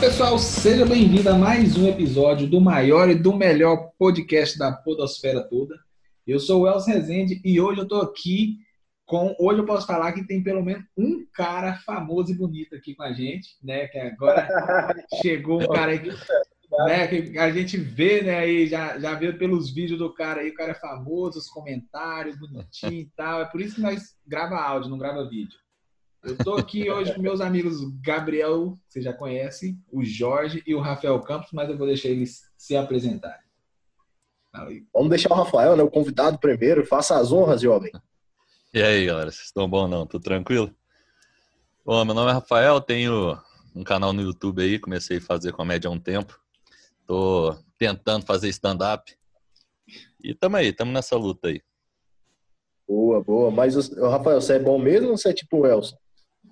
pessoal, seja bem-vindo a mais um episódio do maior e do melhor podcast da podosfera toda. Eu sou o Elcio Rezende e hoje eu tô aqui com... Hoje eu posso falar que tem pelo menos um cara famoso e bonito aqui com a gente, né? Que agora chegou um cara aí que, né, que a gente vê, né, aí já, já vê pelos vídeos do cara aí, o cara é famoso, os comentários, bonitinho e tal. É por isso que nós grava áudio, não grava vídeo. Eu tô aqui hoje com meus amigos Gabriel, que você já conhece, o Jorge e o Rafael Campos, mas eu vou deixar eles se apresentarem. Vamos deixar o Rafael, né, o convidado primeiro. Faça as honras, jovem. E aí, galera, vocês estão bom não? Tudo tranquilo? Bom, meu nome é Rafael, tenho um canal no YouTube aí, comecei a fazer comédia há um tempo. Tô tentando fazer stand-up. E tamo aí, tamo nessa luta aí. Boa, boa. Mas, Rafael, você é bom mesmo ou você é tipo o Elson?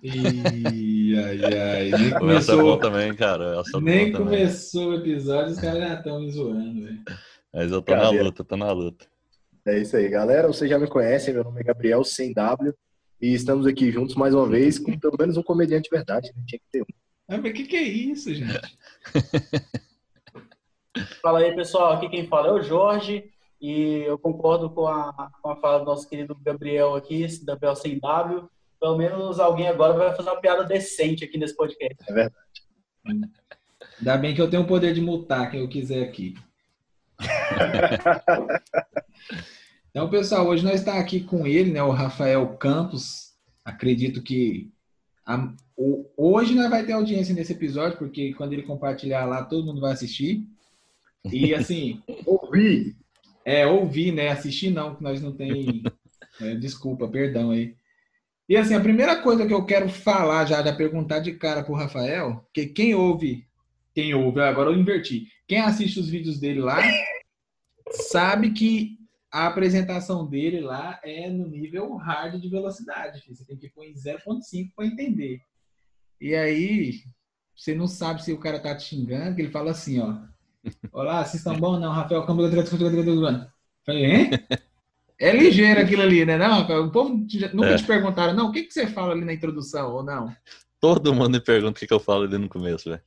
Ih, ai, ai. Nem Essa é começou, bom também, cara. Essa é nem também. começou o episódio, os caras já estão me zoando, velho. Mas eu tô na Cadê? luta, tô na luta. É isso aí, galera. Vocês já me conhecem, meu nome é Gabriel, sem W. E estamos aqui juntos mais uma vez com pelo menos um comediante de verdade. Né? Tinha que ter um. Ah, Mas o que, que é isso, gente? Fala aí, pessoal. Aqui quem fala é o Jorge. E eu concordo com a, com a fala do nosso querido Gabriel aqui, esse Gabriel sem W. Pelo menos alguém agora vai fazer uma piada decente aqui nesse podcast. É verdade. Ainda bem que eu tenho o poder de multar quem eu quiser aqui. Então, pessoal, hoje nós estamos aqui com ele, né, o Rafael Campos. Acredito que a- o- hoje nós vai ter audiência nesse episódio, porque quando ele compartilhar lá, todo mundo vai assistir. E assim, Ouvi! é ouvir, né? Assistir não, que nós não tem. é, desculpa, perdão aí. E assim, a primeira coisa que eu quero falar já, já perguntar de cara pro Rafael, que quem ouve, quem ouve, agora eu inverti. Quem assiste os vídeos dele lá, sabe que a apresentação dele lá é no nível hard de velocidade. Você tem que pôr em 0.5 para entender. E aí, você não sabe se o cara tá te xingando, que ele fala assim, ó. Olá, vocês estão bom? Não, Rafael Campos. Falei, hein? É ligeiro aquilo ali, né? Não, o povo nunca É. te perguntaram, não, o que, que você fala ali na introdução, ou não? Todo mundo me pergunta o que, que eu falo ali no começo, velho.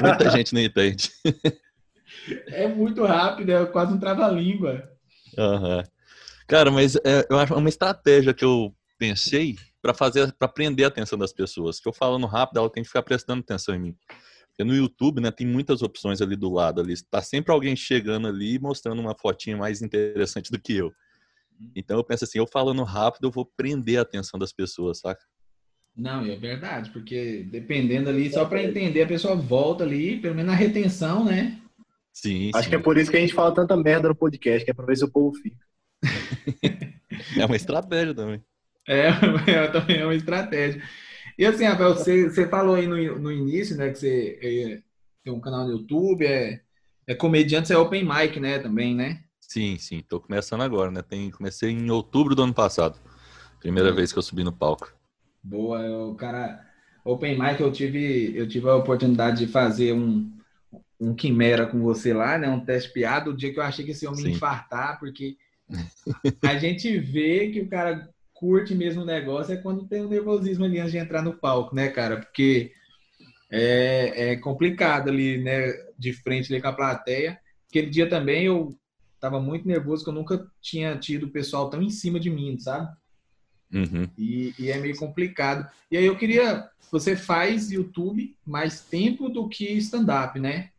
Muita gente não entende. É muito rápido, é quase um trava-língua. Aham. Cara, mas é, eu acho uma estratégia que eu pensei pra fazer, para prender a atenção das pessoas. Que eu falando rápido, ela tem que ficar prestando atenção em mim. Porque no YouTube, né, tem muitas opções ali do lado ali. Tá sempre alguém chegando ali e mostrando uma fotinha mais interessante do que eu. Então eu penso assim, eu falando rápido, eu vou prender a atenção das pessoas, saca? Não, é verdade, porque dependendo ali, só para entender, a pessoa volta ali, pelo menos na retenção, né? Sim, Acho sim. que é por isso que a gente fala tanta merda no podcast, que é pra ver se o povo fica. é uma estratégia também. É, é, também é uma estratégia. E assim, Rafael, você, você falou aí no, no início, né, que você é, tem um canal no YouTube, é, é comediante, você é open mic, né, também, né? Sim, sim. Tô começando agora, né? Tem, comecei em outubro do ano passado. Primeira Hum. vez que eu subi no palco. Boa, o cara, open mic, eu tive, eu tive a oportunidade de fazer um, um quimera com você lá, né, um teste piada, o dia que eu achei que esse homem ia Sim. infartar, porque a gente vê que o cara curte mesmo o negócio é quando tem o nervosismo ali antes de entrar no palco, né, cara? Porque é, é complicado ali, né, de frente ali com a plateia. Aquele dia também eu tava muito nervoso, que eu nunca tinha tido o pessoal tão em cima de mim, sabe? Uhum. E, e é meio complicado. E aí eu queria. Você faz YouTube mais tempo do que stand-up, né?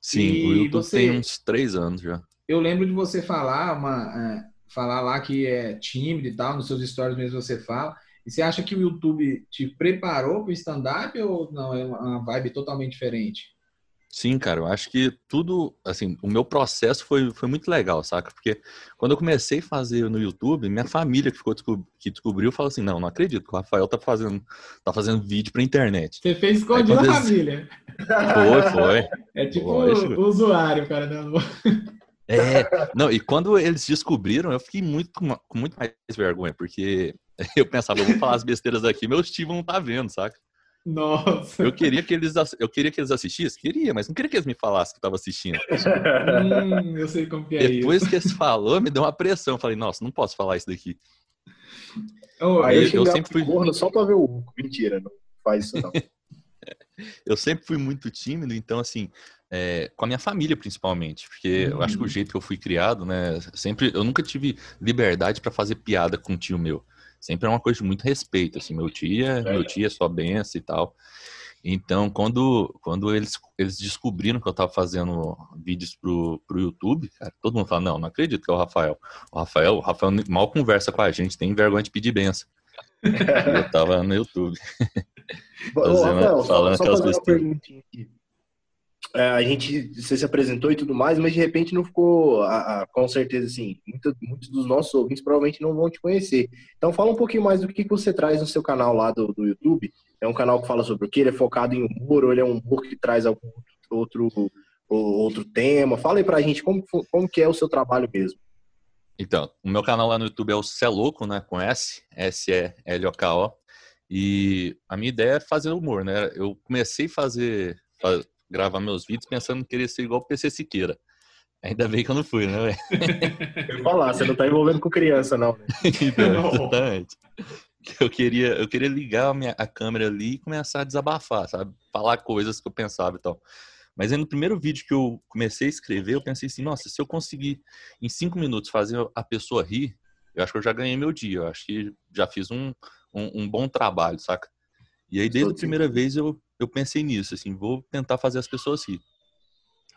Sim, E o YouTube você- tem uns três anos já. Eu lembro de você falar uma, é, falar lá que é tímido e tal, nos seus stories mesmo você fala. E você acha que o YouTube te preparou para o stand-up ou não? É uma vibe totalmente diferente? Sim, cara, eu acho que tudo, assim, o meu processo foi, foi muito legal, saca? Porque quando eu comecei a fazer no YouTube, minha família que ficou que descobriu falou assim: "Não, não acredito que o Rafael tá fazendo tá fazendo vídeo pra internet". Você fez escondido Aí, a quando eles- família. Foi, foi. É tipo Lógico. o usuário, cara. Não... É, não, e quando eles descobriram, eu fiquei muito com, muito mais vergonha, porque eu pensava, eu vou falar as besteiras aqui, meu Steve não tá vendo, saca? Nossa. Eu queria que eles eu queria que eles assistissem, queria, mas não queria que eles me falassem que tava assistindo. Hum, eu sei como que é Depois isso. que eles falou, me deu uma pressão, eu falei, nossa, não posso falar isso daqui. Ô, Aí eu- eu, eu sempre fui- corno só pra ver o. Mentira, não faz isso não. eu sempre fui muito tímido, então, assim, é, com a minha família principalmente, porque eu acho que o uhum. jeito que eu fui criado, né, sempre, eu nunca tive liberdade para fazer piada com um tio meu. Sempre é uma coisa de muito respeito, assim, meu tio, é, meu tio é sua benção e tal. Então, quando, quando eles, eles descobriram que eu estava fazendo vídeos pro, pro YouTube, cara, todo mundo fala, não, não acredito que é o Rafael. O Rafael, o Rafael mal conversa com a gente, tem vergonha de pedir benção. eu tava no YouTube. Fazendo, Rafael, falando só, só fazer uma perguntinha aqui. É, a gente você se apresentou e tudo mais, mas de repente não ficou, a, a, com certeza, assim, muito, muitos dos nossos ouvintes provavelmente não vão te conhecer. Então fala um pouquinho mais do que, que você traz no seu canal lá do, do YouTube. É um canal que fala sobre o que? Ele é focado em humor ou ele é um humor que traz algum outro, outro tema? Fala aí pra gente como, como que é o seu trabalho mesmo. Então, o meu canal lá no YouTube é o Celoco, né, com S, S-E-L-O-K-O. E a minha ideia é fazer humor, né? Eu comecei a fazer, gravar meus vídeos pensando em querer ser igual o PC Siqueira. Ainda bem que eu não fui, né, velho? Falar, você não tá envolvendo com criança, não, né? então, exatamente. Eu queria, eu queria ligar a, minha, a câmera ali e começar a desabafar, sabe? Falar coisas que eu pensava e tal. Mas aí no primeiro vídeo que eu comecei a escrever, eu pensei assim, nossa, se eu conseguir em cinco minutos fazer a pessoa rir, eu acho que eu já ganhei meu dia. Eu acho que já fiz um, um, um bom trabalho, saca? E aí, desde a primeira vez, eu, eu pensei nisso, assim, vou tentar fazer as pessoas rir.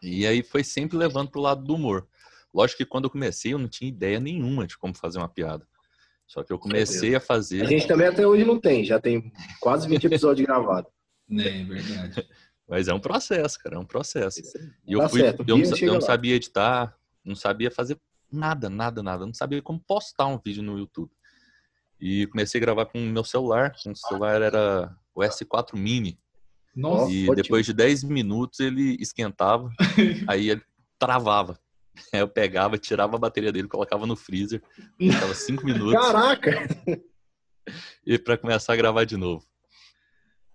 E aí foi sempre levando pro lado do humor. Lógico que quando eu comecei, eu não tinha ideia nenhuma de como fazer uma piada. Só que eu comecei a fazer. A gente também até hoje não tem, já tem quase 20 episódios gravados. É, é verdade. Mas é um processo, cara, é um processo. E eu, tá fui, certo, eu, não, eu não sabia editar, não sabia fazer nada, nada, nada. Eu não sabia como postar um vídeo no YouTube. E comecei a gravar com o meu celular. O celular era o S4 Mini. Nossa, e ótimo. depois de 10 minutos ele esquentava, aí ele travava. Aí eu pegava, tirava a bateria dele, colocava no freezer, ficava 5 minutos. Caraca! E para começar a gravar de novo.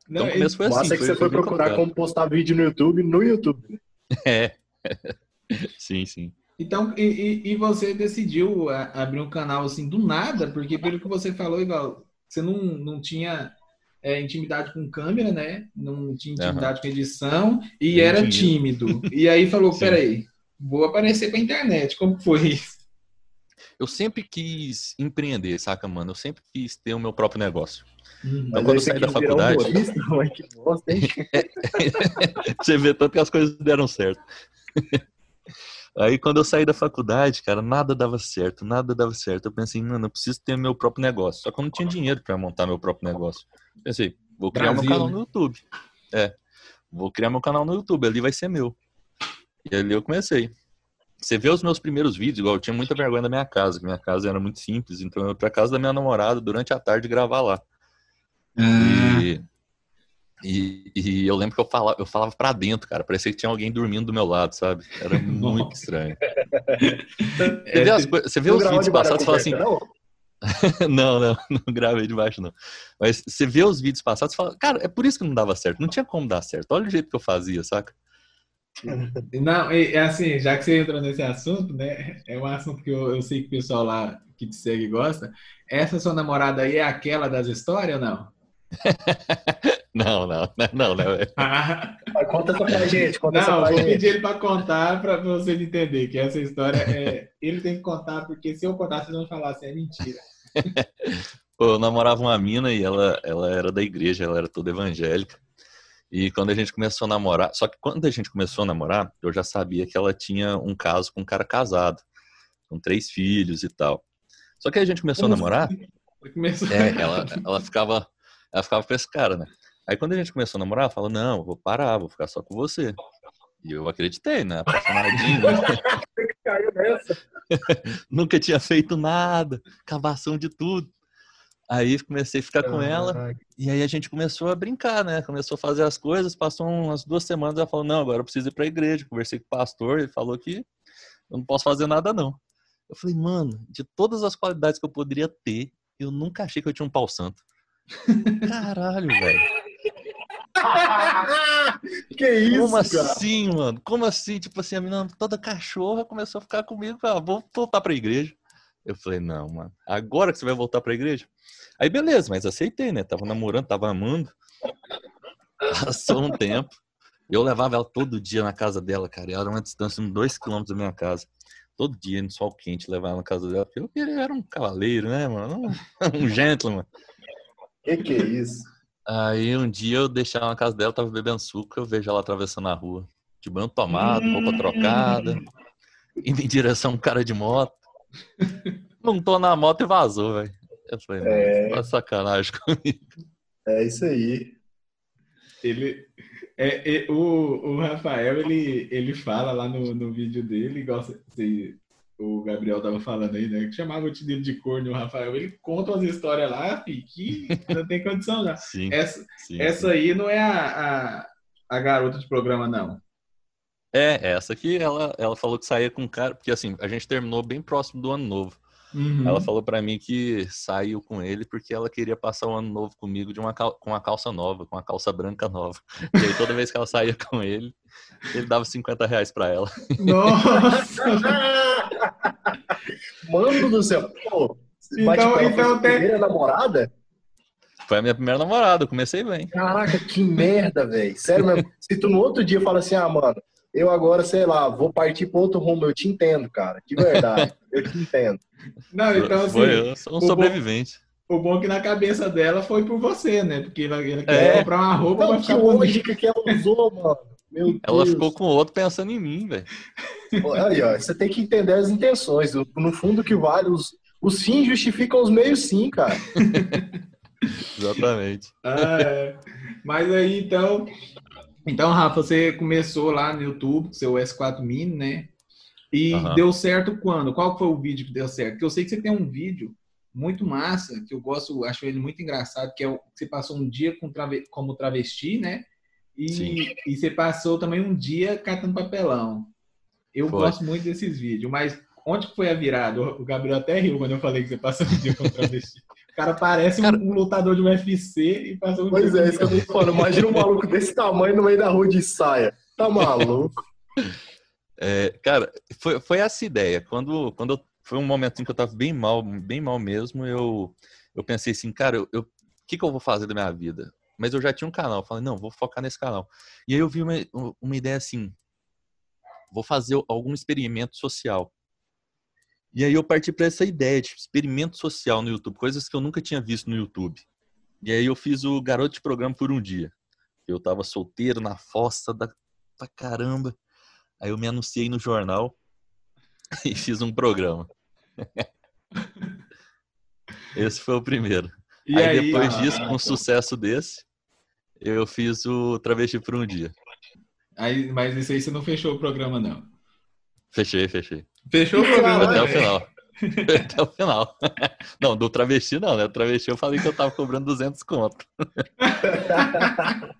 Não, então o começo foi assim. é que você foi procurar como postar vídeo no YouTube no YouTube. É. sim, sim. Então, e, e, você decidiu abrir um canal assim do nada, porque pelo que você falou, igual, você não, não tinha é, intimidade com câmera, né? Não tinha intimidade uhum. com edição e era tímido. E aí falou, peraí, vou aparecer pra internet. Como foi isso? Eu sempre quis empreender, saca, mano? Eu sempre quis ter o meu próprio negócio. Hum, então, quando eu saí da faculdade. Um que bosta, hein? Você vê tanto que as coisas deram certo. Aí quando eu saí da faculdade, cara, nada dava certo, nada dava certo. Eu pensei, mano, eu preciso ter meu próprio negócio. Só que eu não tinha dinheiro para montar meu próprio negócio. Pensei, vou criar Brasil, meu canal né? no YouTube. É, vou criar meu canal no YouTube, ali vai ser meu. E ali eu comecei. Você vê os meus primeiros vídeos, igual eu tinha muita vergonha da minha casa, que minha casa era muito simples, então eu ia pra casa da minha namorada durante a tarde gravar lá. Ah. E e, e, eu lembro que eu falava, eu falava pra dentro, cara. Parecia que tinha alguém dormindo do meu lado, sabe? Era muito estranho. Você vê, as, você vê os vídeos passados e fala assim. Não? não, não, não gravei de baixo, não. Mas você vê os vídeos passados e fala, cara, é por isso que não dava certo. Não tinha como dar certo. Olha o jeito que eu fazia, saca? Não, é assim, já que você entrou nesse assunto, né? É um assunto que eu, eu sei que o pessoal lá que te segue gosta. Essa sua namorada aí é aquela das histórias ou não? Não, não, não, não. Ah, conta essa pra gente. Conta não, vou pedir ele para contar para vocês entenderem que essa história é. Ele tem que contar, porque se eu contar, vocês vão falar assim, é mentira. Pô, eu namorava uma mina e ela, ela era da igreja, ela era toda evangélica. E quando a gente começou a namorar, só que quando a gente começou a namorar, eu já sabia que ela tinha um caso com um cara casado, com três filhos e tal. Só que a gente começou a namorar, começou... É, ela, ela ficava, ela ficava pra esse cara, né? Aí quando a gente começou a namorar, falou, não, vou parar, vou ficar só com você. E eu acreditei, né? Apaixonadinho. Né? Caiu nessa. Nunca tinha feito nada, cavação de tudo. Aí comecei a ficar com ela e aí a gente começou a brincar, né? Começou a fazer as coisas, passou umas duas semanas, ela falou, não, agora eu preciso ir pra igreja. Conversei com o pastor, ele falou que eu não posso fazer nada, não. Eu falei, mano, de todas as qualidades que eu poderia ter, eu nunca achei que eu tinha um pau santo. Caralho, velho. que isso, Como cara? assim, mano? Como assim? Tipo assim, a menina toda cachorra começou a ficar comigo. Ah, vou voltar pra igreja. Eu falei, não, mano. Agora que você vai voltar pra igreja? Aí, beleza, mas aceitei, né? Tava namorando, tava amando. Passou um tempo. Eu levava ela todo dia na casa dela, cara. E era uma distância de dois quilômetros da minha casa. Todo dia, no sol quente, levava ela na casa dela. Porque eu queria, era um cavaleiro, né, mano? Um gentleman. Que que é isso? Aí um dia eu deixava na casa dela, tava bebendo suco, eu vejo ela atravessando a rua. De banho tomado, roupa trocada. Indo em direção a um cara de moto. Montou na moto e vazou, velho. Eu falei, é... tá sacanagem comigo. É isso aí. Ele, é, é, o, o Rafael, ele, ele fala lá no, no vídeo dele, igual se, o Gabriel tava falando aí, né? Que chamava o Tidilho de corno o Rafael. Ele conta umas histórias lá, fi, que não tem condição, não. Sim, essa, sim, essa sim. aí não é a, a, a, garota de programa, não. É, essa aqui, ela, ela falou que saía com um cara, porque assim, a gente terminou bem próximo do ano novo. Uhum. Ela falou para mim que saiu com ele porque ela queria passar o ano novo comigo de uma cal... com uma calça nova, com uma calça branca nova. E aí toda vez que ela saía com ele, ele dava 50 reais pra ela. Nossa! Mano do céu! Pô, então, então tem... primeira namorada? Foi a minha primeira namorada, eu comecei bem. Caraca, que merda, velho. Sério mesmo. Se tu no outro dia fala assim, ah, mano, eu agora, sei lá, vou partir para outro rumo. Eu te entendo, cara. De verdade. eu te entendo. Não, então assim. Foi, eu sou um sobrevivente. Bom, o bom é que na cabeça dela foi por você, né? Porque ela, ela quer é. comprar uma roupa pra ficar lógica que ela usou, mano. Meu ela Deus. ficou com o outro pensando em mim, velho. Aí, ó, você tem que entender as intenções. No fundo, que vale, os, os fins justificam os meios, sim, cara. Exatamente. Ah, é. Mas aí, então, então, Rafa, você começou lá no YouTube, seu S4 Mini, né? E uhum. deu certo quando? Qual foi o vídeo que deu certo? Porque eu sei que você tem um vídeo muito massa, que eu gosto, acho ele muito engraçado, que é o que você passou um dia com trave, como travesti, né? E, e você passou também um dia catando papelão. Eu foi. gosto muito desses vídeos, mas onde que foi a virada? O Gabriel até riu quando eu falei que você passou um dia com travesti cara parece cara... Um, um, lutador de UFC e passa um Pois é, isso que eu tô falando. Imagina um maluco desse tamanho no meio da rua de saia. Tá maluco? É, cara, foi, foi essa ideia. Quando, quando eu, foi um momento em que eu tava bem mal, bem mal mesmo, eu, eu pensei assim, cara, o eu, que, que eu vou fazer da minha vida? Mas eu já tinha um canal, falei, não, vou focar nesse canal. E aí eu vi uma, uma ideia assim, vou fazer algum experimento social. E aí eu parti para essa ideia de experimento social no YouTube, coisas que eu nunca tinha visto no YouTube. E aí eu fiz o garoto de programa por um dia. Eu tava solteiro na fossa da pra caramba. Aí eu me anunciei no jornal e fiz um programa. Esse foi o primeiro. E aí, aí depois ah, disso, com um sucesso desse, eu fiz o Travesti por um dia. Aí, mas isso aí você não fechou o programa, não? Fechei, fechei. Fechou o programa até o final. Até o final. Não, do travesti não, né? O travesti eu falei que eu tava cobrando 200 conto.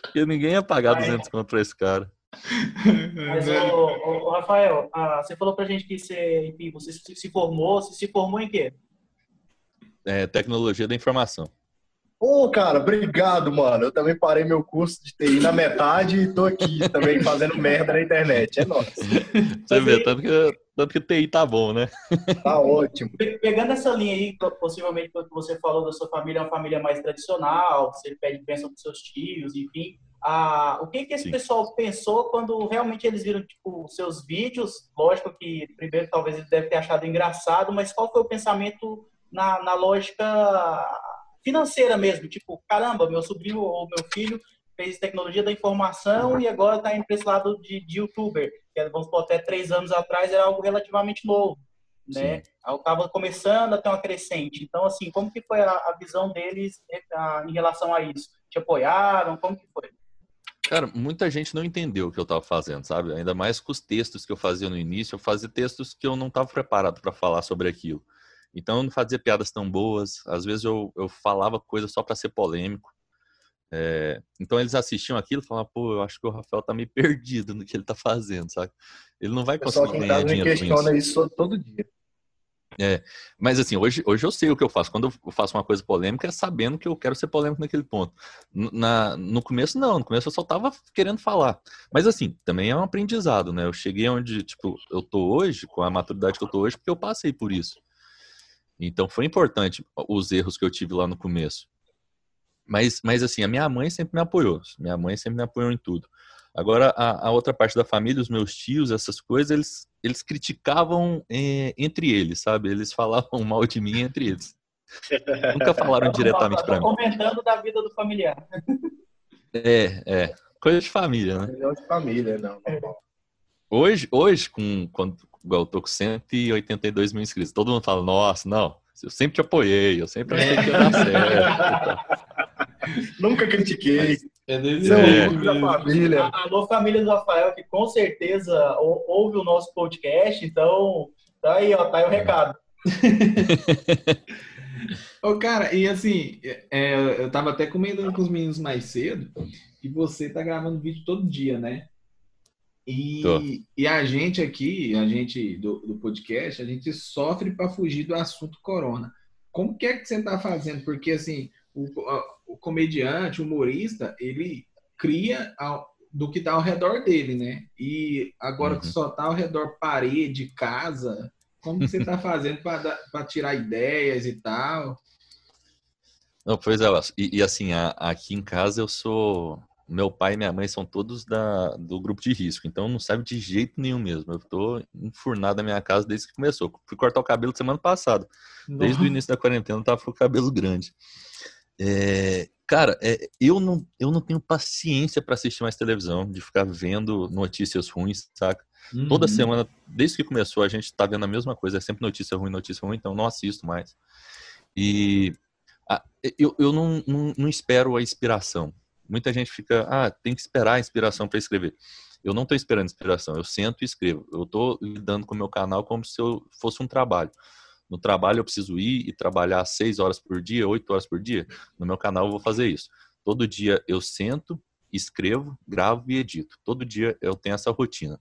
Porque ninguém ia pagar 200 conto pra esse cara. Mas, ô, ô, Rafael, ah, você falou pra gente que você, enfim, você se formou, você se formou em quê? É, tecnologia da informação. Ô, oh, cara, obrigado, mano. Eu também parei meu curso de TI na metade e tô aqui também fazendo merda na internet. É nóis. Você vê, tanto que, tanto que TI tá bom, né? Tá ótimo. Pegando essa linha aí, possivelmente o que você falou da sua família é uma família mais tradicional, você pede bênção pros seus tios, enfim. Ah, o que que esse Sim. pessoal pensou quando realmente eles viram tipo seus vídeos? Lógico que primeiro talvez eles devem ter achado engraçado, mas qual foi o pensamento na, na lógica financeira mesmo, tipo, caramba, meu sobrinho ou meu filho fez tecnologia da informação e agora está indo para esse lado de, de youtuber, que é, vamos supor, até três anos atrás era algo relativamente novo, né? Estava começando a ter uma crescente. Então, assim, como que foi a, a visão deles né, a, em relação a isso? Te apoiaram? Como que foi? Cara, muita gente não entendeu o que eu estava fazendo, sabe? Ainda mais com os textos que eu fazia no início, eu fazia textos que eu não estava preparado para falar sobre aquilo. Então eu não fazia piadas tão boas, às vezes eu, eu falava coisas só para ser polêmico. É, então eles assistiam aquilo e falavam, pô, eu acho que o Rafael tá meio perdido no que ele tá fazendo, sabe? Ele não vai conseguir ganhar dinheiro com isso. questiona isso todo dia. É, mas assim, hoje, hoje eu sei o que eu faço. Quando eu faço uma coisa polêmica, é sabendo que eu quero ser polêmico naquele ponto. Na, no começo, não. No começo eu só tava querendo falar. Mas assim, também é um aprendizado, né? Eu cheguei onde, tipo, eu tô hoje, com a maturidade que eu tô hoje, porque eu passei por isso. Então foi importante os erros que eu tive lá no começo. Mas, mas assim, a minha mãe sempre me apoiou. Minha mãe sempre me apoiou em tudo. Agora, a, a outra parte da família, os meus tios, essas coisas, eles, eles criticavam é, entre eles, sabe? Eles falavam mal de mim entre eles. Nunca falaram diretamente para mim. Comentando da vida do familiar. É, é. Coisa de família, né? Coisa de família, não. Hoje, hoje com, quando, igual eu tô com 182 mil inscritos, todo mundo fala, nossa, não, eu sempre te apoiei, eu sempre achei que ia dar certo. Nunca critiquei. É é. da família. Alô, família do Rafael, que com certeza ouve o nosso podcast, então tá aí, ó, tá aí o recado. Ô, cara, e assim, é, eu tava até comentando com os meninos mais cedo que você tá gravando vídeo todo dia, né? E, e a gente aqui, a gente do, do podcast, a gente sofre para fugir do assunto corona. Como que é que você tá fazendo? Porque assim, o, o comediante, o humorista, ele cria ao, do que está ao redor dele, né? E agora uhum. que só está ao redor parede, casa, como que você está fazendo para tirar ideias e tal? Não, pois é, e, e assim, a, aqui em casa eu sou. Meu pai e minha mãe são todos da, do grupo de risco, então não sabe de jeito nenhum mesmo. Eu tô enfurnado na minha casa desde que começou. Fui cortar o cabelo semana passada. Desde o início da quarentena eu tava com o cabelo grande. É, cara, é, eu, não, eu não tenho paciência para assistir mais televisão, de ficar vendo notícias ruins, saca? Uhum. Toda semana, desde que começou, a gente tá vendo a mesma coisa, é sempre notícia ruim, notícia ruim, então não assisto mais. E a, eu, eu não, não, não espero a inspiração. Muita gente fica, ah, tem que esperar a inspiração para escrever. Eu não estou esperando inspiração, eu sento e escrevo. Eu estou lidando com o meu canal como se eu fosse um trabalho. No trabalho eu preciso ir e trabalhar seis horas por dia, oito horas por dia. No meu canal eu vou fazer isso. Todo dia eu sento, escrevo, gravo e edito. Todo dia eu tenho essa rotina.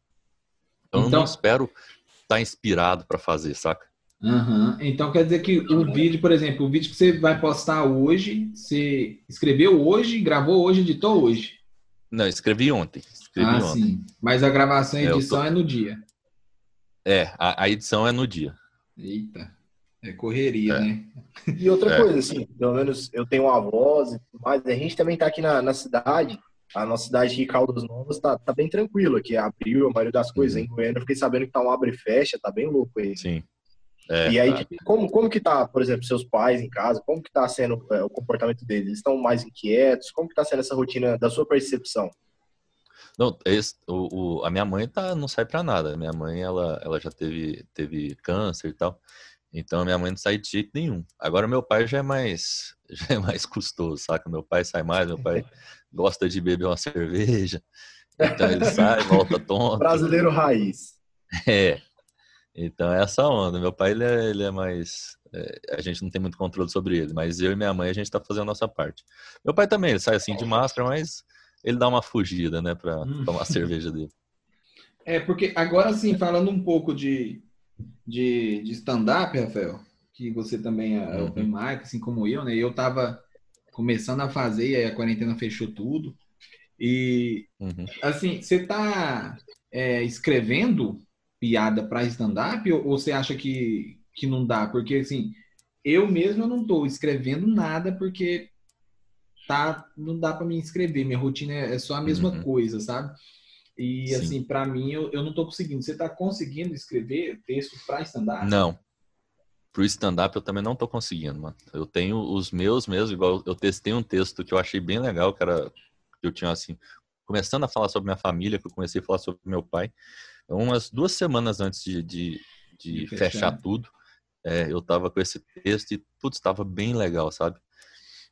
Então, então... eu não espero estar tá inspirado para fazer, saca? Uhum. Então quer dizer que o vídeo, por exemplo, o vídeo que você vai postar hoje, você escreveu hoje, gravou hoje, editou hoje? Não, escrevi ontem. Escrevi ah, ontem. sim. Mas a gravação e edição é, tô... é no dia. É, a, a, edição é no dia. Eita. É correria, é. né? E outra é. coisa, assim, pelo menos eu tenho uma voz e tudo mais, a gente também tá aqui na, na cidade, a nossa cidade de Caldas Novas tá, tá bem tranquilo aqui, abriu a maioria das coisas. Uhum. Em Goiânia eu fiquei sabendo que tá um abre e fecha, tá bem louco aí. Sim. É, e aí, tá. como, como que tá, por exemplo, seus pais em casa, como que tá sendo é, o comportamento deles? Eles estão mais inquietos? Como que tá sendo essa rotina da sua percepção? Não, esse, o, o, a minha mãe tá, não sai para nada. Minha mãe, ela, ela já teve, teve câncer e tal. Então minha mãe não sai de jeito nenhum. Agora meu pai já é mais já é mais custoso, saca? Meu pai sai mais, meu pai gosta de beber uma cerveja. Então ele sai, volta tonto. Brasileiro raiz. É. Então é essa onda. Meu pai ele é, ele é mais é, a gente não tem muito controle sobre ele, mas eu e minha mãe a gente tá fazendo a nossa parte. Meu pai também, ele sai assim de máscara, mas ele dá uma fugida, né, para hum. tomar a cerveja dele. É, porque agora sim, falando um pouco de de, de stand-up, Rafael, que você também é uhum. open mic, assim como eu, né? Eu tava começando a fazer e aí a quarentena fechou tudo. E, uhum. assim, você tá é, escrevendo piada para stand-up ou, ou, você acha que, que não dá? Porque, assim, eu mesmo eu não tô escrevendo nada porque tá, não dá para me inscrever. Minha rotina é, é só a mesma uhum. coisa, sabe? E Sim. assim, para mim, eu, eu não estou conseguindo. Você está conseguindo escrever texto para stand-up? Não. Pro stand-up eu também não estou conseguindo, mano. Eu tenho os meus mesmo, igual eu testei um texto que eu achei bem legal, que era eu tinha assim, começando a falar sobre minha família, que eu comecei a falar sobre meu pai. Umas duas semanas antes de, de, de fechar. fechar tudo, é, eu tava com esse texto e, putz, estava bem legal, sabe?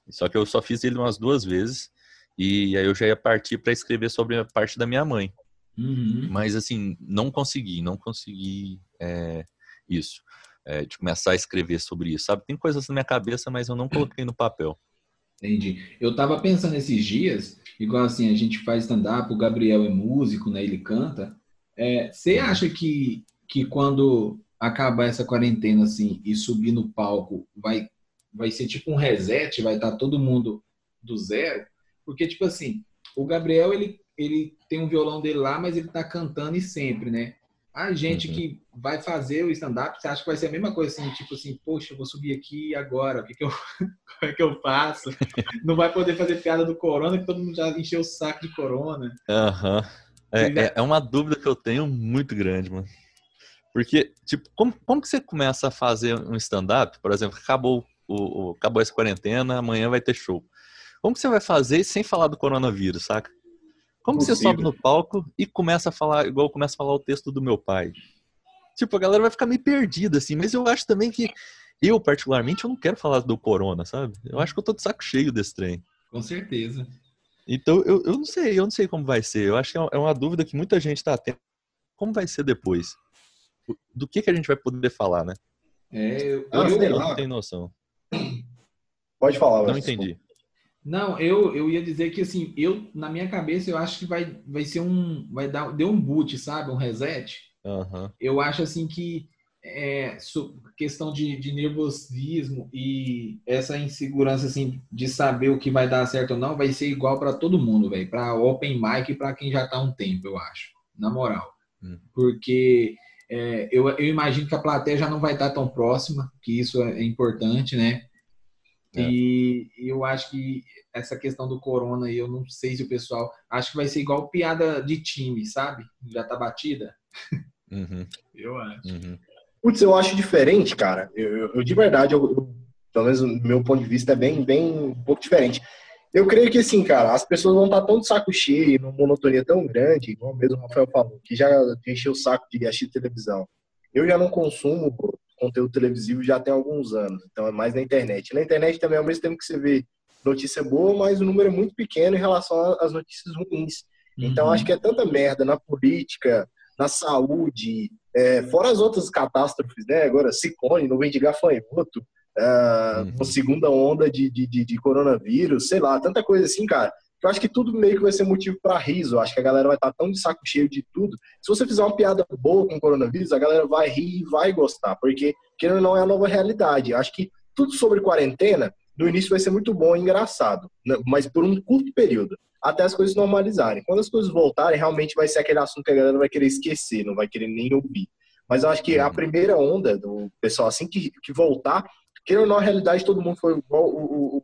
Só que eu só fiz ele umas duas vezes e aí eu já ia partir para escrever sobre a parte da minha mãe. Uhum. Mas assim, não consegui, não consegui é, isso. É, de começar a escrever sobre isso, sabe? Tem coisas na minha cabeça, mas eu não coloquei no papel. Entendi. Eu tava pensando esses dias, igual assim, a gente faz stand-up, o Gabriel é músico, né? Ele canta. É, você é, acha que, que quando acabar essa quarentena, assim, e subir no palco, vai, vai ser tipo um reset, vai estar tá todo mundo do zero? Porque, tipo assim, o Gabriel, ele, ele tem um violão dele lá, mas ele tá cantando e sempre, né? A gente uhum. que vai fazer o stand-up, você acha que vai ser a mesma coisa assim, tipo assim, poxa, eu vou subir aqui agora, o que, que eu, como é que eu faço? Não vai poder fazer piada do corona, que todo mundo já encheu o saco de corona. Aham. Uhum. É, é, é, uma dúvida que eu tenho muito grande, mano. Porque, tipo, como, como que você começa a fazer um stand-up? Por exemplo, acabou, o, o, acabou essa quarentena, amanhã vai ter show. Como que você vai fazer sem falar do coronavírus, saca? Como que você sobe no palco e começa a falar, igual começa a falar o texto do meu pai? Tipo, a galera vai ficar meio perdida, assim, mas eu acho também que eu, particularmente, eu não quero falar do corona, sabe? Eu acho que eu tô de saco cheio desse trem. Com certeza. Então, eu, eu não sei, eu não sei como vai ser. Eu acho que é uma é dúvida que muita gente tá tendo. Como vai ser depois? Do que, que a gente vai poder falar, né? É, eu, eu, eu, eu não tenho noção. Pode falar, Não entendi. Não, eu, eu ia dizer que assim, eu na minha cabeça eu acho que vai, vai ser um vai dar deu um boot, sabe, um reset. Uhum. Eu acho assim que é, questão de, de nervosismo e essa insegurança assim de saber o que vai dar certo ou não vai ser igual para todo mundo, velho, para open mic e para quem já tá há um tempo, eu acho, na moral, uhum. porque é, eu, eu imagino que a plateia já não vai estar tão próxima, que isso é, é importante, né? É. E eu acho que essa questão do corona aí, eu não sei se o pessoal. Acho que vai ser igual piada de time, sabe? Já tá batida. Uhum. Eu acho. Uhum. Putz, eu acho diferente, cara. Eu, eu, eu de verdade, eu, eu, pelo menos o meu ponto de vista é bem, bem um pouco diferente. Eu creio que, assim, cara, as pessoas vão estar tão de saco cheio, numa monotonia tão grande, igual mesmo o Rafael falou, que já encheu o saco de assistir televisão. Eu já não consumo conteúdo televisivo já tem alguns anos, então é mais na internet. Na internet também, ao mesmo tempo que você vê notícia boa, mas o número é muito pequeno em relação às notícias ruins. Então, uhum. acho que é tanta merda na política, na saúde, é, fora as outras catástrofes, né? Agora, Ciclone, nuvem de gafanhoto, uh, uhum. segunda onda de, de, de, de, coronavírus, sei lá, tanta coisa assim, cara, eu acho que tudo meio que vai ser motivo para riso. Eu acho que a galera vai estar tá tão de saco cheio de tudo. Se você fizer uma piada boa com o coronavírus, a galera vai rir e vai gostar, porque querendo não é a nova realidade. Eu acho que tudo sobre quarentena, no início vai ser muito bom e engraçado, né? mas por um curto período, até as coisas normalizarem. Quando as coisas voltarem, realmente vai ser aquele assunto que a galera vai querer esquecer, não vai querer nem ouvir. Mas eu acho que a uhum. primeira onda do pessoal, assim que, que voltar, querendo ou não, a realidade todo mundo foi igual o, o,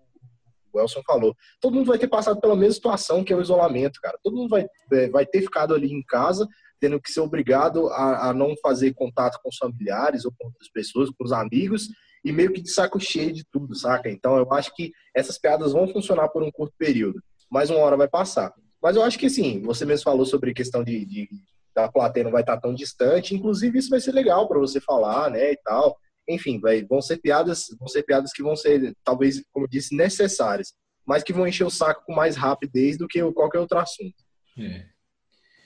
o Elson falou, todo mundo vai ter passado pela mesma situação que é o isolamento, cara. Todo mundo vai, é, vai ter ficado ali em casa, tendo que ser obrigado a, a não fazer contato com os familiares ou com outras pessoas, com os amigos, e meio que de saco cheio de tudo, saca? Então eu acho que essas piadas vão funcionar por um curto período, mas uma hora vai passar. Mas eu acho que sim, você mesmo falou sobre a questão de, de da plateia não vai estar tão distante, inclusive isso vai ser legal para você falar, né, e tal enfim, vai, vão ser piadas, vão ser piadas que vão ser, talvez, como disse, necessárias, mas que vão encher o saco com mais rapidez do que qualquer outro assunto. É.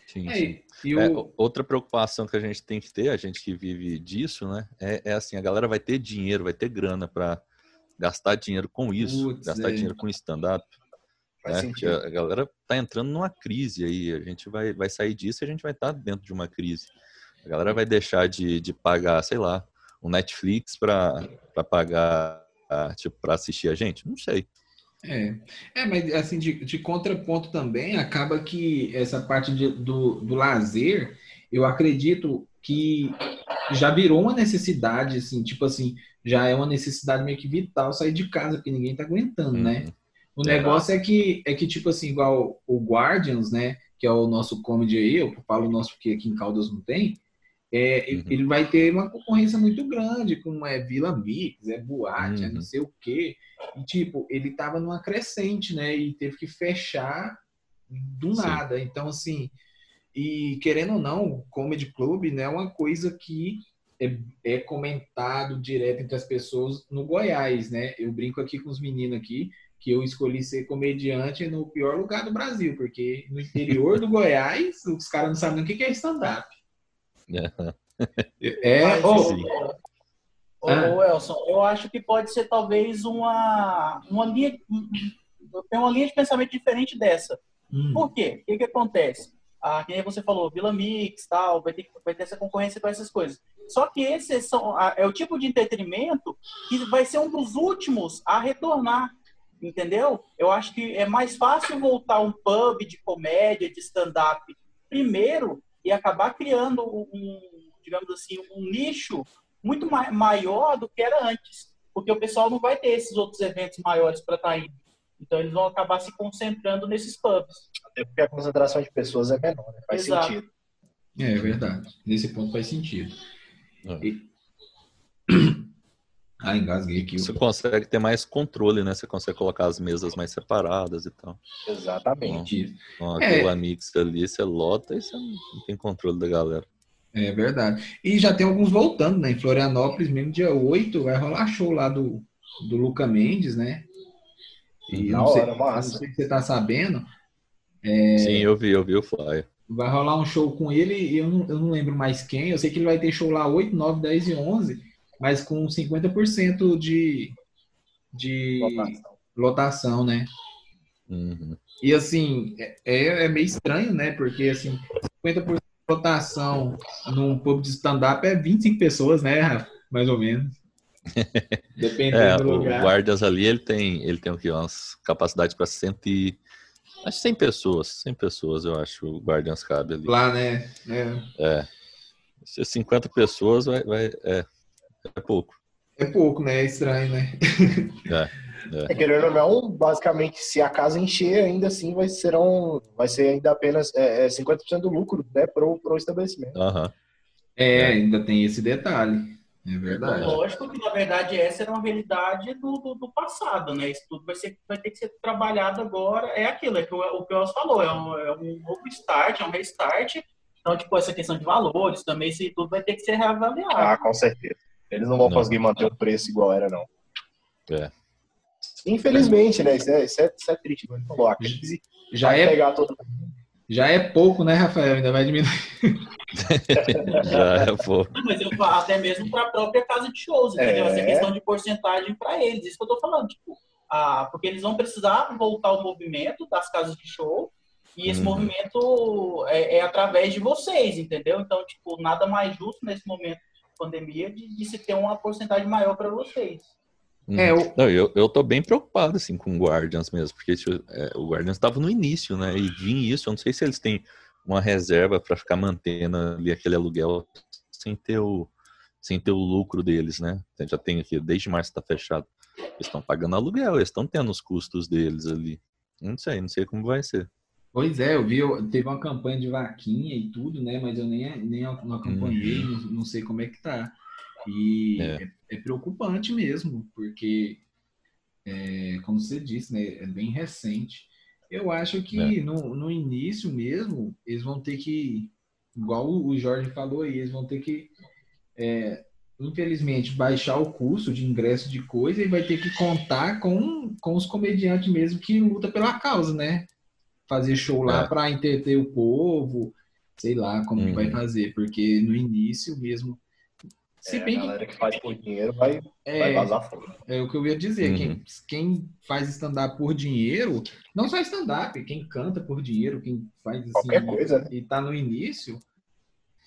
Sim, é, sim. O... É, outra preocupação que a gente tem que ter, a gente que vive disso, né? É, é assim, a galera vai ter dinheiro, vai ter grana para gastar dinheiro com isso, Putz, gastar é. dinheiro com stand-up. Né? A galera tá entrando numa crise aí, a gente vai, vai sair disso e a gente vai estar tá dentro de uma crise. A galera vai deixar de, de pagar, sei lá, um Netflix para pagar, tipo, para assistir a gente? Não sei. É, é mas assim, de, de contraponto também, acaba que essa parte de, do, do lazer, eu acredito que já virou uma necessidade, assim, tipo assim, já é uma necessidade meio que vital sair de casa, porque ninguém tá aguentando, né? uhum. né? O negócio é que, é que, tipo assim, igual o Guardians, né? Que é o nosso comedy aí, eu falo o nosso porque aqui em Caldas não tem é, uhum. ele vai ter uma concorrência muito grande, como é Vila Mix, é Boate, é uhum. é não sei o quê. E, tipo, ele estava numa crescente, né? E teve que fechar do Sim. nada. Então, assim, e querendo ou não, o Comedy Club né, é uma coisa que é, é, comentado direto entre as pessoas no Goiás, né? Eu brinco aqui com os meninos aqui que eu escolhi ser comediante no pior lugar do Brasil, porque no interior do Goiás os caras não sabem nem o que é stand-up. É, Mas, oh, oh, oh, Elson, eu acho que pode ser talvez uma, uma linha, tem uma linha de pensamento diferente dessa. Hum. Por quê? O que, que acontece? Ah, que você falou, Vila Mix, tal, vai ter, vai ter essa concorrência com essas coisas. Só que esse são, é o tipo de entretenimento que vai ser um dos últimos a retornar, entendeu? Eu acho que é mais fácil voltar um pub de comédia, de stand-up primeiro e acabar criando um, digamos assim, um nicho muito maior do que era antes, porque o pessoal não vai ter esses outros eventos maiores para estar tá indo. Então eles vão acabar se concentrando nesses pubs. Até porque a concentração de pessoas é menor, né? faz Exato. sentido. É, é verdade. Nesse ponto faz sentido. É. E... Ah, engasguei aqui. Você consegue ter mais controle, né? Você consegue colocar as mesas mais separadas e tal. Exatamente. Com aquela é. mix ali, você lota e você não tem controle da galera. É verdade. E já tem alguns voltando, né? Em Florianópolis, mesmo dia 8, vai rolar show lá do, do Luca Mendes, né? E Na hora, sei, massa. Não sei se você tá sabendo. É... Sim, eu vi, eu vi o flyer. Vai rolar um show com ele e eu não, eu não lembro mais quem. Eu sei que ele vai ter show lá 8, 9, 10 e 11, mas com 50% de, de lotação. lotação, né? Uhum. E assim, é, é meio estranho, né? Porque assim, 50% de lotação num pub de stand-up é 25 pessoas, né, Rafa? Mais ou menos. Dependendo é, do lugar. O Guardas ali, ele tem, ele tem o que? Umas capacidades para 100 e... Acho 100 pessoas, 100 pessoas, eu acho, o Guardians cabe ali. Lá, né? É. é. Se 50 pessoas, vai, vai, é, é pouco. É pouco, né? É estranho, né? É. É. é. querendo ou não, basicamente, se a casa encher, ainda assim vai, serão, vai ser ainda apenas é, 50% é, do lucro né, para o estabelecimento. Uhum. É, ainda tem esse detalhe. É verdade. Lógico que, na verdade, essa era uma realidade do, do, do, passado, né? Isso tudo vai, ser, vai ter que ser trabalhado agora. É aquilo, é que o, o que o falou, é um, é um novo start, é um restart. Então, tipo, essa questão de valores também, isso tudo vai ter que ser reavaliado. Ah, com certeza. Eles não vão não. conseguir manter o preço igual era, não. É. Infelizmente, né? Isso é, isso é, isso é triste. Falou, a crise já é pegar todo já é pouco, né, Rafael? Ainda vai diminuir. Já é pouco. Mas eu falo até mesmo para a própria casa de shows, entendeu? É. Essa questão de porcentagem para eles. Isso que eu estou falando. Tipo, ah, porque eles vão precisar voltar o movimento das casas de show e esse uhum. movimento é, é, através de vocês, entendeu? Então, tipo, nada mais justo nesse momento de pandemia de, de se ter uma porcentagem maior para vocês. É, eu... Não, eu, eu tô bem preocupado, assim, com o Guardians mesmo, porque é, o Guardians estava no início, né, e vinha isso, eu não sei se eles têm uma reserva para ficar mantendo ali aquele aluguel sem ter o, sem ter o lucro deles, né, já tem aqui, desde março está fechado, eles estão pagando aluguel, eles estão tendo os custos deles ali, não sei, não sei como vai ser. Pois é, eu vi, teve uma campanha de vaquinha e tudo, né, mas eu nem, nem não acompanhei, uhum. não, não sei como é que tá. E é, é, é preocupante mesmo, porque, é, como você disse, né, é bem recente. Eu acho que é. no, no início mesmo, eles vão ter que, igual o Jorge falou aí, eles vão ter que, é, infelizmente, baixar o custo de ingresso de coisa e vai ter que contar com, com os comediantes mesmo que luta pela causa, né? Fazer show lá é. para entreter o povo, sei lá como uhum. vai fazer, porque no início mesmo se é, bem a galera que... faz por dinheiro vai, é, vai vazar fora. É o que eu ia dizer. Uhum. Quem, quem faz stand-up por dinheiro, não só stand-up, quem canta por dinheiro, quem faz assim, Qualquer coisa, né? e tá no início.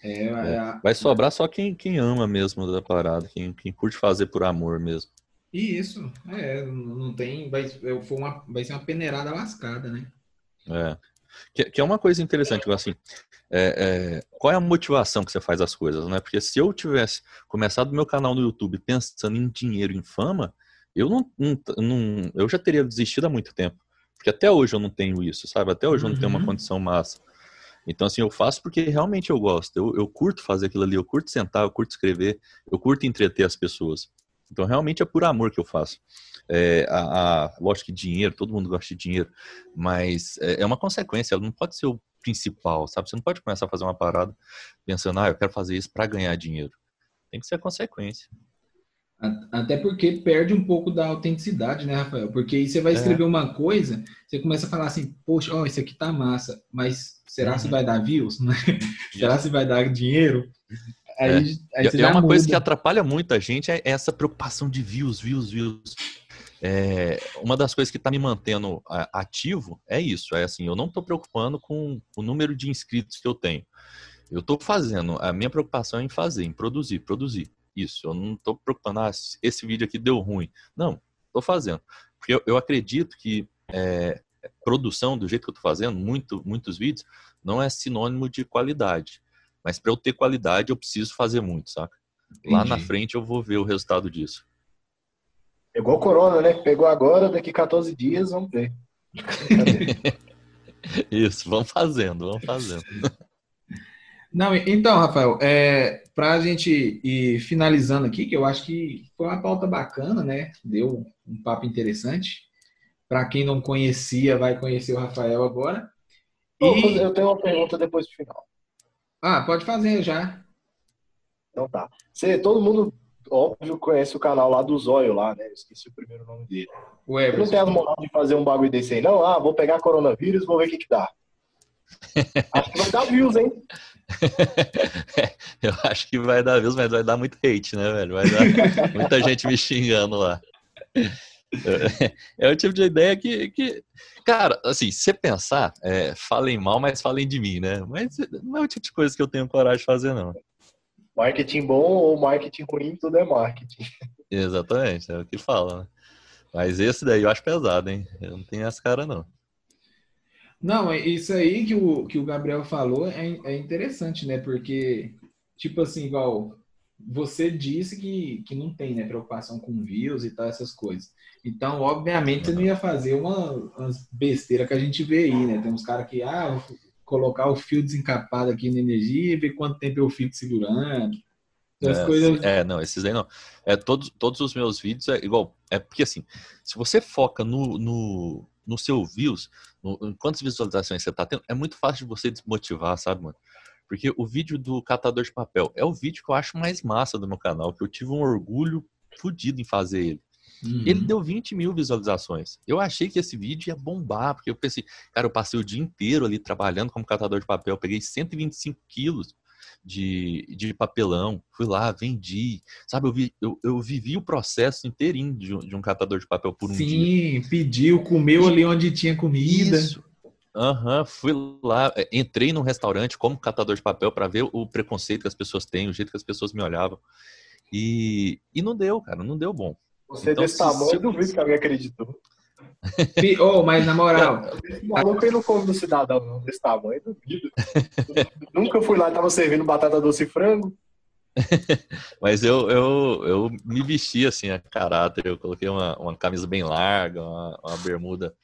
É, é. é vai sobrar só quem, quem ama mesmo da parada, quem, quem curte fazer por amor mesmo. E isso, é, não tem. Vai, foi uma, vai ser uma peneirada lascada, né? É. Que, que é uma coisa interessante, assim, é, é, qual é a motivação que você faz as coisas, né? Porque se eu tivesse começado meu canal no YouTube pensando em dinheiro, em fama, eu não, não, não, eu já teria desistido há muito tempo. Porque até hoje eu não tenho isso, sabe? Até hoje eu não tenho uma uhum. condição massa. Então, assim, eu faço porque realmente eu gosto. Eu, eu curto fazer aquilo ali, eu curto sentar, eu curto escrever, eu curto entreter as pessoas. Então, realmente é por amor que eu faço. É, a, a, lógico que dinheiro, todo mundo gosta de dinheiro, mas é, é uma consequência, ela não pode ser o principal, sabe? Você não pode começar a fazer uma parada pensando, ah, eu quero fazer isso para ganhar dinheiro. Tem que ser a consequência. Até porque perde um pouco da autenticidade, né, Rafael? Porque aí você vai é. escrever é. uma coisa, você começa a falar assim, poxa, ó, isso aqui tá massa, mas será uhum. se vai dar views? Né? será se vai dar dinheiro? Aí, é. aí é uma muda. coisa que atrapalha muito a gente é essa preocupação de views, views, views. É, uma das coisas que está me mantendo ativo é isso, é assim, eu não estou preocupando com o número de inscritos que eu tenho. Eu estou fazendo, a minha preocupação é em fazer, em produzir, produzir. Isso, eu não estou preocupando, ah, esse vídeo aqui deu ruim. Não, estou fazendo. Porque eu, eu acredito que é, produção, do jeito que eu estou fazendo, muito, muitos vídeos, não é sinônimo de qualidade. Mas para eu ter qualidade, eu preciso fazer muito, saca? Entendi. Lá na frente eu vou ver o resultado disso. Pegou corona, né? Pegou agora, daqui 14 dias, vamos ver. Isso, vamos fazendo, vamos fazendo. Não, então, Rafael, é, para a gente ir finalizando aqui, que eu acho que foi uma pauta bacana, né? Deu um papo interessante. Para quem não conhecia, vai conhecer o Rafael agora. E... Eu tenho uma pergunta depois do final. Ah, pode fazer já. Então tá. Você, todo mundo, óbvio, conhece o canal lá do Zóio lá, né? Eu esqueci o primeiro nome dele. O Everson. não tem a moral de fazer um bagulho desse aí, não? Ah, vou pegar coronavírus, vou ver o que que dá. Acho que vai dar views, hein? Eu acho que vai dar views, mas vai dar muito hate, né, velho? Vai dar muita gente me xingando lá. É o tipo de ideia que, que cara, assim, se você pensar, é, falem mal, mas falem de mim, né? Mas não é o tipo de coisa que eu tenho coragem de fazer, não. Marketing bom ou marketing ruim, tudo é marketing. Exatamente, é o que fala, né? Mas esse daí eu acho pesado, hein? Eu não tenho essa cara, não. Não, é isso aí que o, que o Gabriel falou é, é interessante, né? Porque, tipo assim, igual você disse que, que não tem né, preocupação com views e tal, essas coisas. Então, obviamente, você não ia fazer uma, umas besteiras que a gente vê aí, né? Tem uns caras que, ah, vou colocar o fio desencapado aqui na energia e ver quanto tempo eu fico segurando. É, coisas... é, não, esses aí não. É, todos, todos os meus vídeos é igual. É porque assim, se você foca no, no, no seu views, no, quantas visualizações você está tendo, é muito fácil de você desmotivar, sabe, mano? Porque o vídeo do catador de papel é o vídeo que eu acho mais massa do meu canal, que eu tive um orgulho fodido em fazer ele. Uhum. Ele deu 20 mil visualizações. Eu achei que esse vídeo ia bombar, porque eu pensei, cara, eu passei o dia inteiro ali trabalhando como catador de papel, peguei 125 quilos de, de papelão, fui lá, vendi, sabe, eu, vi, eu, eu vivi o processo inteirinho de, de um catador de papel por um Sim, dia. Sim, pediu, comeu ali onde tinha comida. Isso. Aham, uhum, fui lá, é, entrei num restaurante como catador de papel para ver o preconceito que as pessoas têm, o jeito que as pessoas me olhavam. E, e não deu, cara, não deu bom. Você então, desse tamanho, eu duvido que alguém acreditou. oh, mas na moral. Esse maluco aí não come do cidadão, não, desse tamanho, duvido. Nunca fui lá e tava servindo batata doce e frango. Mas eu, eu, eu me vesti assim a caráter, eu coloquei uma, uma camisa bem larga, uma, uma bermuda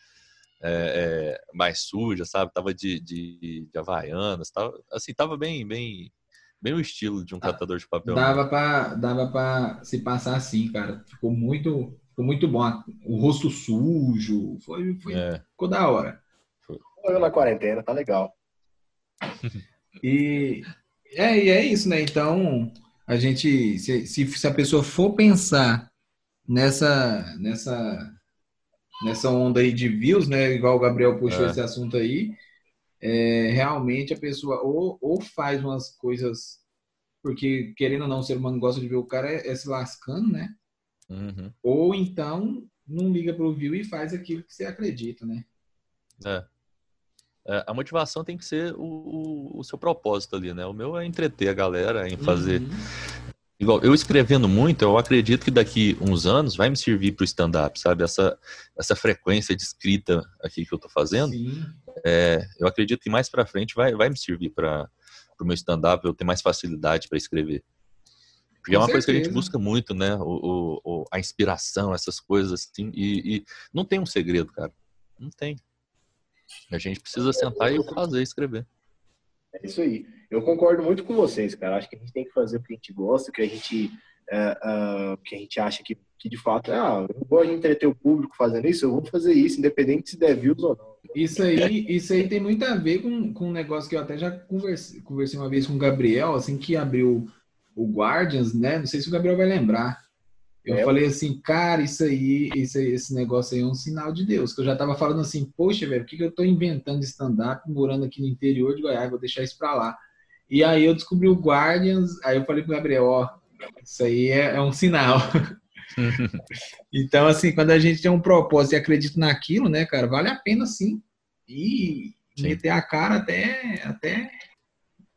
é, é, mais suja, sabe? Tava de, de, de havaianas, tava, assim, tava bem, bem, bem o estilo de um catador de papel. Dava para dava pra se passar assim, cara. Ficou muito, ficou muito bom. O rosto sujo, foi, foi é. ficou da hora. Foi na quarentena, tá legal. e é, e é isso, né? Então, a gente, se, se, se a pessoa for pensar nessa, nessa, nessa onda aí de views, né? Igual o Gabriel puxou é. esse assunto aí, é, realmente a pessoa ou, ou faz umas coisas, porque querendo ou não, o ser humano gosta de ver o cara é, é se lascando, né? Uhum. Ou então não liga pro view e faz aquilo que você acredita, né? É. É, a motivação tem que ser o, o, o, seu propósito ali, né? O meu é entreter a galera, em fazer. Uhum. Igual, eu escrevendo muito, eu acredito que daqui uns anos vai me servir para o stand-up, sabe? Essa, essa frequência de escrita aqui que eu estou fazendo, é, eu acredito que mais para frente vai, vai me servir para o meu stand-up, eu ter mais facilidade para escrever. Porque Com é uma certeza. coisa que a gente busca muito, né? O, o, a inspiração, essas coisas assim. E, e não tem um segredo, cara. Não tem. A gente precisa sentar e fazer, escrever. É isso aí. Eu concordo muito com vocês, cara. Acho que a gente tem que fazer o que a gente gosta, o que a gente, uh, que a gente acha que, que de fato ah, eu vou entreter o público fazendo isso, eu vou fazer isso, independente se der views ou não. Isso aí, isso aí tem muito a ver com, com um negócio que eu até já conversei, conversei uma vez com o Gabriel, assim que abriu o Guardians, né? Não sei se o Gabriel vai lembrar. Eu é. falei assim, cara, isso aí, aí, esse negócio aí é um sinal de Deus. Que eu já tava falando assim, poxa, velho, o que, que eu tô inventando de stand-up morando aqui no interior de Goiás? Vou deixar isso pra lá. E aí eu descobri o Guardians, aí eu falei pro Gabriel, ó, isso aí é, é um sinal. então, assim, quando a gente tem um propósito e acredita naquilo, né, cara, vale a pena sim. E sim. meter a cara até, até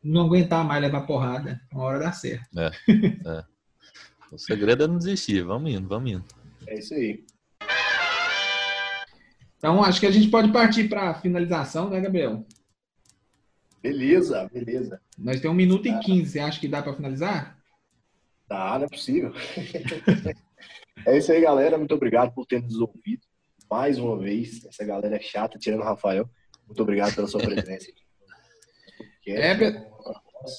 não aguentar mais levar porrada. Uma hora dá certo. É, é. O segredo é não desistir. Vamos indo, vamos indo. É isso aí. Então, acho que a gente pode partir para a finalização, né, Gabriel? Beleza, beleza. Nós temos um minuto e quinze. Você acha que dá para finalizar? Dá, não é possível. é isso aí, galera. Muito obrigado por ter nos ouvido mais uma vez. Essa galera é chata, tirando o Rafael. Muito obrigado pela sua presença. é,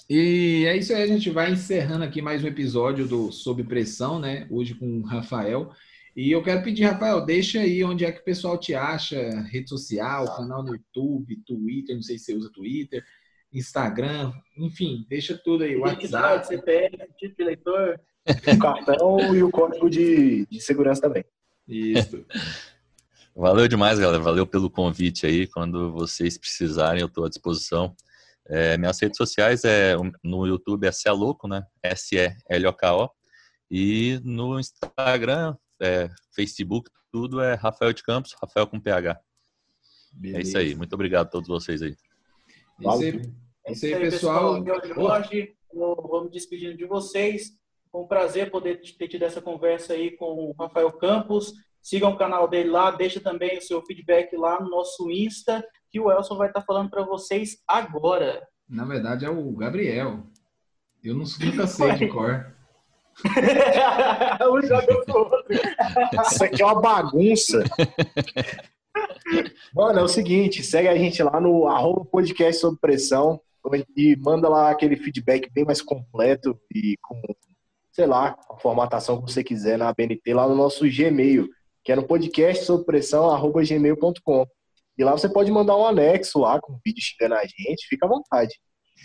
e é isso aí, a gente vai encerrando aqui mais um episódio do Sob Pressão, né? Hoje com o Rafael. E eu quero pedir, Rafael, deixa aí onde é que o pessoal te acha, rede social, canal no YouTube, Twitter, não sei se você usa Twitter, Instagram, enfim, deixa tudo aí, WhatsApp. CPF, título de eleitor. O cartão e o código de, de segurança também. Isso. Valeu demais, galera. Valeu pelo convite aí. Quando vocês precisarem, eu estou à disposição. É, minhas redes sociais é no YouTube é Celoco, né? S-E-L-O-K-O. E no Instagram, é, Facebook, tudo é Rafael de Campos, Rafael com PH. Beleza. É isso aí. Muito obrigado a todos vocês aí. Valeu. É isso aí, pessoal. Eu, Jorge, vou me despedindo de vocês. Foi um prazer poder ter tido essa conversa aí com o Rafael Campos. Sigam o canal dele lá, deixa também o seu feedback lá no nosso Insta, que o Elson vai estar falando para vocês agora. Na verdade é o Gabriel. Eu não, nunca sei de cor. Isso aqui é uma bagunça. Mano, é o seguinte, segue a gente lá no arroba podcast sob pressão e manda lá aquele feedback bem mais completo e com, sei lá, a formatação que você quiser na BNT lá no nosso Gmail, que é no podcast sob pressão, arroba gmail.com. E lá você pode mandar um anexo lá com vídeo xingando a gente, fica à vontade.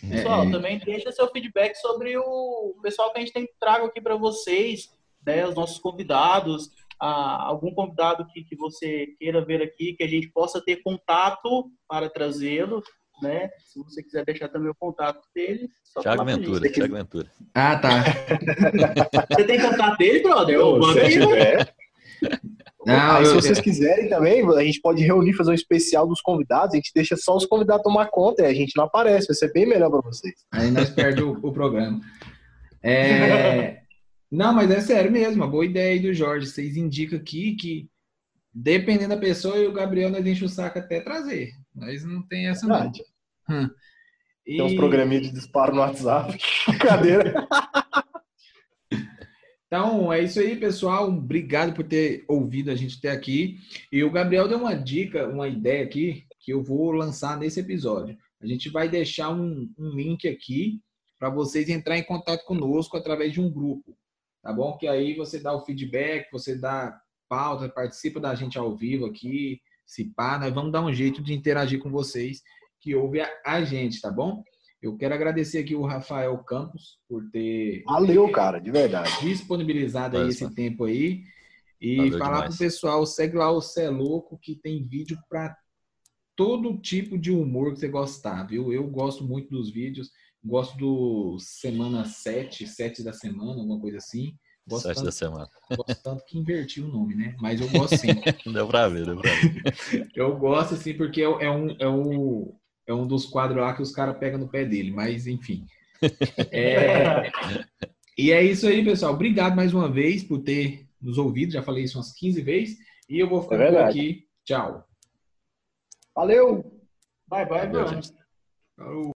Pessoal, é. também deixa seu feedback sobre o pessoal que a gente tem trago aqui para vocês, né, os nossos convidados, ah, algum convidado que, que você queira ver aqui, que a gente possa ter contato para trazê-lo, né? Se você quiser deixar também o contato dele. Thiago Ventura, Thiago Ventura. Ah, tá. você tem contato dele, brother? Ô, manda aí, Não, se vocês quiserem também, a gente pode reunir, fazer um especial dos convidados, a gente deixa só os convidados tomar conta e a gente não aparece, vai ser bem melhor para vocês. Aí nós perdemos o, o, programa. É... Não, mas é sério mesmo, a boa ideia aí do Jorge. Vocês indicam aqui que, dependendo da pessoa, e o Gabriel nós enche o saco até trazer. Mas não tem essa Verdade. não. Hum. E... Tem uns programinhas de disparo no WhatsApp. Cadeira. Então, é isso aí, pessoal. Obrigado por ter ouvido a gente até aqui. E o Gabriel deu uma dica, uma ideia aqui, que eu vou lançar nesse episódio. A gente vai deixar um, um link aqui para vocês entrar em contato conosco através de um grupo, tá bom? Que aí você dá o feedback, você dá pauta, participa da gente ao vivo aqui, se pá, nós vamos dar um jeito de interagir com vocês que ouve a, a gente, tá bom? Eu quero agradecer aqui o Rafael Campos por ter. Valeu, cara, de verdade. Disponibilizado aí esse tempo aí. E Valeu falar demais. pro pessoal, segue lá o Cé é Louco, que tem vídeo para todo tipo de humor que você gostar, viu? Eu gosto muito dos vídeos, gosto do semana 7, 7 da semana, alguma coisa assim. Gosto Sete tanto, da semana. Gosto tanto que inverti o nome, né? Mas eu gosto sim. deu pra ver, deu pra ver. eu gosto, assim, porque é, é um, é um, é um dos quadros lá que os caras pegam no pé dele, mas enfim. É... e é isso aí, pessoal. Obrigado mais uma vez por ter nos ouvido. Já falei isso umas 15 vezes. E eu vou ficar é por aqui. Tchau. Valeu! Bye, bye, Valeu, Falou.